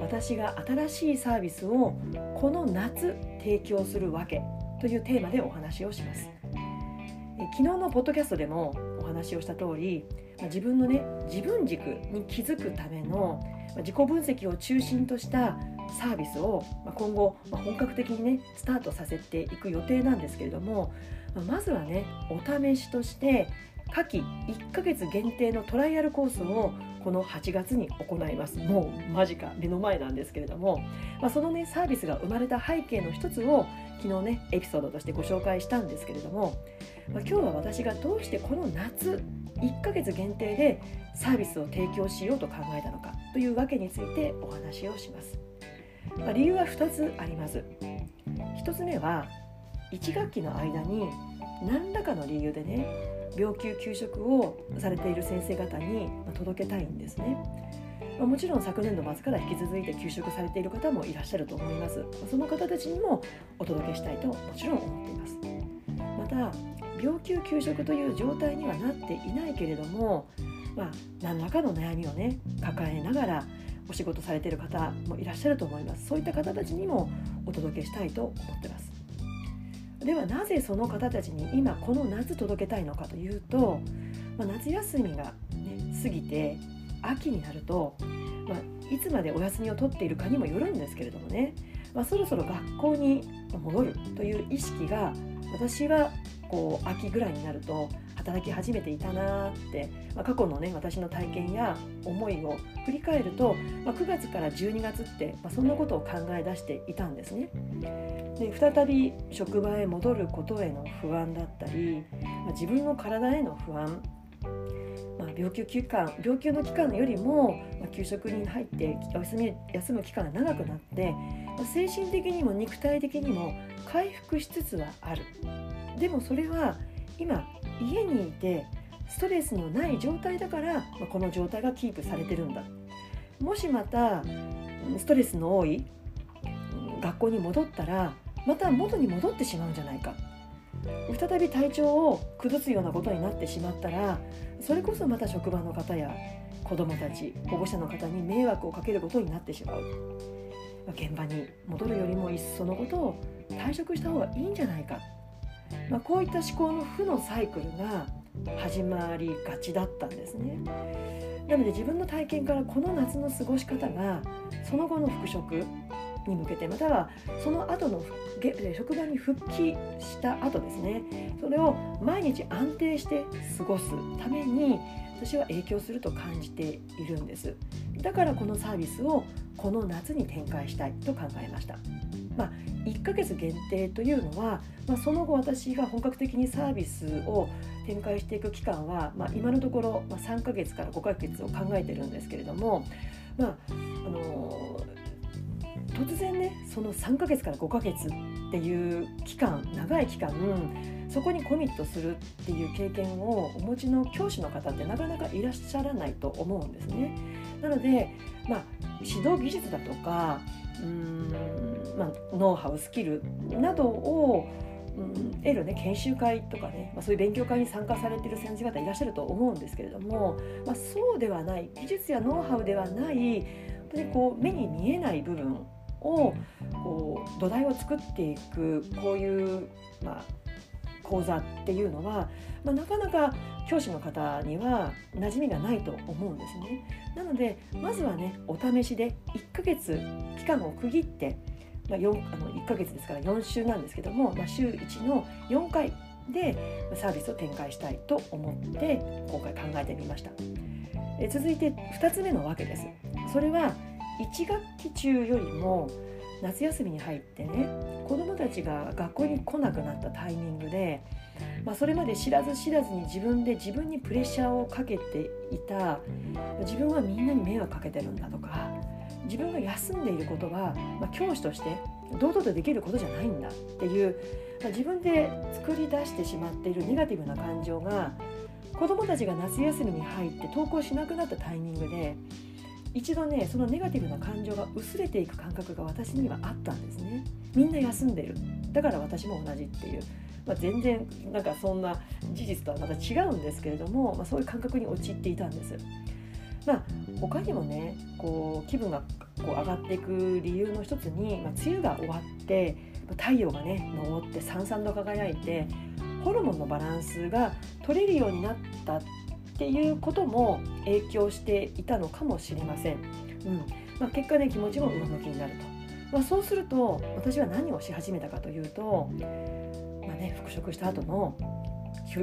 私が新しいサービスをこの夏提供するわけというテーマでお話をします。昨日のポッドキャストでもお話をした通り自分のね自分軸に気づくための自己分析を中心としたサービスを今後本格的にねスタートさせていく予定なんですけれどもまずはねお試しとして夏季1ヶ月限定のトライアルコースをこの8月に行います。もう間近目の前なんですけれども、まあ、そのねサービスが生まれた背景の一つを昨日ねエピソードとしてご紹介したんですけれども、まあ、今日は私がどうしてこの夏1ヶ月限定でサービスを提供しようと考えたのかというわけについてお話をします、まあ、理由は2つあります。1つ目は1学期の間に何らかの理由でね病休休職をされている先生方に届けたいんですね。もちろん昨年度末から引き続いて休職されている方もいらっしゃると思います。その方たちにもお届けしたいともちろん思っています。また病休休職という状態にはなっていないけれども、まあ、何らかの悩みをね抱えながらお仕事されている方もいらっしゃると思います。そういった方たちにもお届けしたいと思ってます。ではなぜその方たちに今この夏届けたいのかというと、まあ、夏休みが、ね、過ぎて秋になると、まあ、いつまでお休みを取っているかにもよるんですけれどもね、まあ、そろそろ学校に戻るという意識が私はこう秋ぐらいになると働き始めていたなって、まあ、過去のね私の体験や思いを振り返ると、まあ、9月から12月って、まあ、そんなことを考え出していたんですね。で再び職場へ戻ることへの不安だったり、まあ、自分の体への不安まあ、病休期間病休の期間よりも、まあ、給食に入って休み休む期間が長くなって、まあ、精神的にも肉体的にも回復しつつはあるでもそれは今家にいてストレスのない状態だから、ま、この状態がキープされてるんだ。もしまたストレスの多い学校に戻ったらまた元に戻ってしまうんじゃないか。再び体調を崩すようなことになってしまったらそれこそまた職場の方や子どもたち保護者の方に迷惑をかけることになってしまう。現場に戻るよりもいっそのことを退職した方がいいんじゃないか、まあ、こういった思考の負のサイクルが始まりがちだったんですね。なので自分の体験からこの夏の過ごし方がその後の復職に向けてまたはその後の職場に復帰した後ですね。それを毎日安定して過ごすために私は影響すると感じているんです。だからこのサービスをこの夏に展開したいと考えました。まあ、1ヶ月限定というのは、まあ、その後私が本格的にサービスを展開していく期間は、まあ、今のところ、3ヶ月から5ヶ月を考えてるんですけれども、まあその3ヶ月から5ヶ月っていう期間長い期間そこにコミットするっていう経験をお持ちの教師の方ってなかなかいらっしゃらないと思うんですね。なので、まあ、指導技術だとかうーん、まあ、ノウハウスキルなどをうん、得るね研修会とかね、まあ、そういう勉強会に参加されてる先生方いらっしゃると思うんですけれども、まあ、そうではない技術やノウハウではない本当にこう目に見えない部分をこう土台を作っていくこういう、まあ、講座っていうのは、まあ、なかなか教師の方には馴染みがないと思うんですね。なのでまずはねお試しで1ヶ月期間を区切って、まあ、4あの1ヶ月ですから4週なんですけども、まあ、週1の4回でサービスを展開したいと思って今回考えてみました。え続いて2つ目のわけです。それは1学期中よりも夏休みに入ってね子どもたちが学校に来なくなったタイミングで、まあ、それまで知らず知らずに自分で自分にプレッシャーをかけていた自分はみんなに迷惑かけてるんだとか自分が休んでいることは、まあ、教師として堂々とできることじゃないんだっていう、まあ、自分で作り出してしまっているネガティブな感情が子どもたちが夏休みに入って登校しなくなったタイミングで一度ねそのネガティブな感情が薄れていく感覚が私にはあったんですね。みんな休んでる。だから私も同じっていう、まあ、全然なんかそんな事実とはまた違うんですけれども、まあ、そういう感覚に陥っていたんです。まあ他にもねこう気分がこう上がっていく理由の一つに、まあ、梅雨が終わって太陽がね昇ってさんさんと輝いてホルモンのバランスが取れるようになったっていうことも影響していたのかもしれません。うんまあ、結果ね気持ちも上向きになると。まあ、そうすると私は何をし始めたかというと、まあね、復職した後の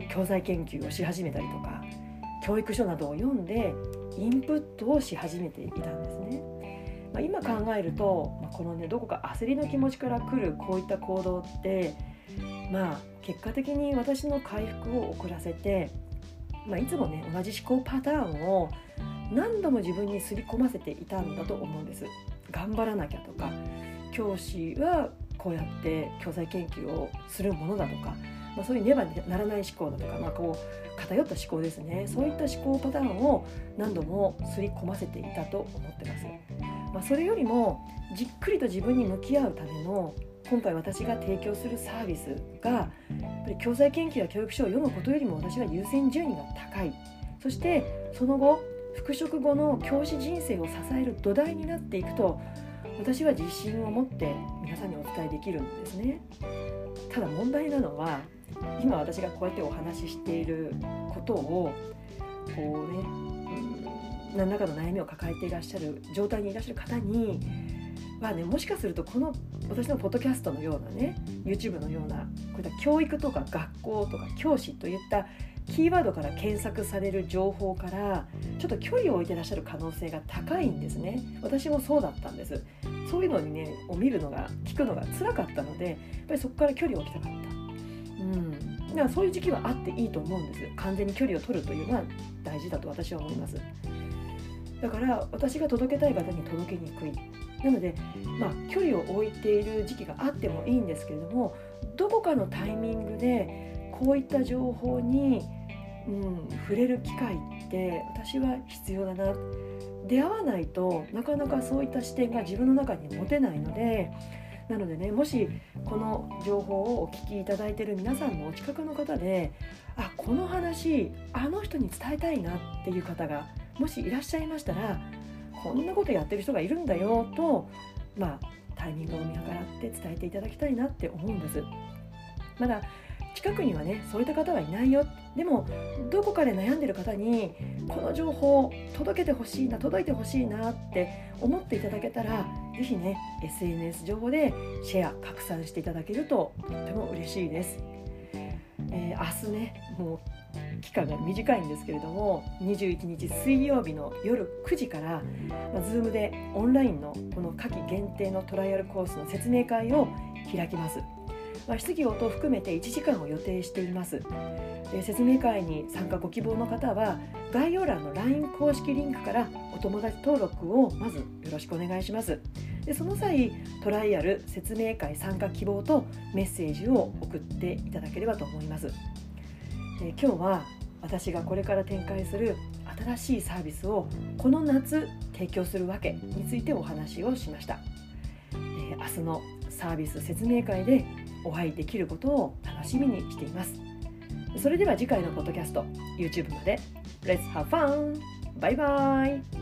教材研究をし始めたりとか教育書などを読んでインプットをし始めていたんですね。まあ、今考えると、まあ、このねどこか焦りの気持ちから来るこういった行動ってまあ結果的に私の回復を遅らせて、まあ、いつもね同じ思考パターンを何度も自分に刷り込ませていたんだと思うんです。頑張らなきゃとか教師はこうやって教材研究をするものだとかまあ、そういうねばならない思考だとか、まあ、こう偏った思考ですねそういった思考パターンを何度も刷り込ませていたと思ってます。まあ、それよりもじっくりと自分に向き合うための今回私が提供するサービスがやっぱり教材研究や教育書を読むことよりも私は優先順位が高い。そしてその後復職後の教師人生を支える土台になっていくと私は自信を持って皆さんにお伝えできるんですね。ただ問題なのは今私がこうやってお話ししていることをこうね、何らかの悩みを抱えていらっしゃる状態にいらっしゃる方にはねもしかするとこの私のポッドキャストのようなね YouTube のようなこういった教育とか学校とか教師といったキーワードから検索される情報からちょっと距離を置いてらっしゃる可能性が高いんですね。私もそうだったんです。そういうのにねを見るのが聞くのが辛かったのでやっぱりそこから距離を置きたかった。うん、だからそういう時期はあっていいと思うんです。完全に距離を取るというのは大事だと私は思います。だから私が届けたい方に届けにくい。なので、まあ、距離を置いている時期があってもいいんですけれどもどこかのタイミングでこういった情報に、うん、触れる機会って私は必要だな出会わないとなかなかそういった視点が自分の中に持てないのでなのでねもしこの情報をお聞きいただいている皆さんのお近くの方であこの話あの人に伝えたいなっていう方がもしいらっしゃいましたらこんなことやってる人がいるんだよとまあタイミングを見計らって伝えていただきたいなって思うんです。まだ近くにはねそういった方はいないよでもどこかで悩んでる方にこの情報届けてほしいな届いてほしいなって思っていただけたら是非ね SNS 情報でシェア拡散していただけるととっても嬉しいです。えー、明日ねもう期間が短いんですけれども21日水曜日の夜9時から、まあ、Zoom でオンラインのこの夏季限定のトライアルコースの説明会を開きます。まあ、質疑応答を含めて1時間を予定しています。で説明会に参加ご希望の方は概要欄の LINE 公式リンクからお友達登録をまずよろしくお願いします。でその際トライアル説明会参加希望とメッセージを送っていただければと思います。え今日は私がこれから展開する新しいサービスをこの夏提供するわけについてお話をしました、えー、明日のサービス説明会でお会いできることを楽しみにしています。それでは次回のポッドキャスト YouTube まで。Let's have fun! バイバイ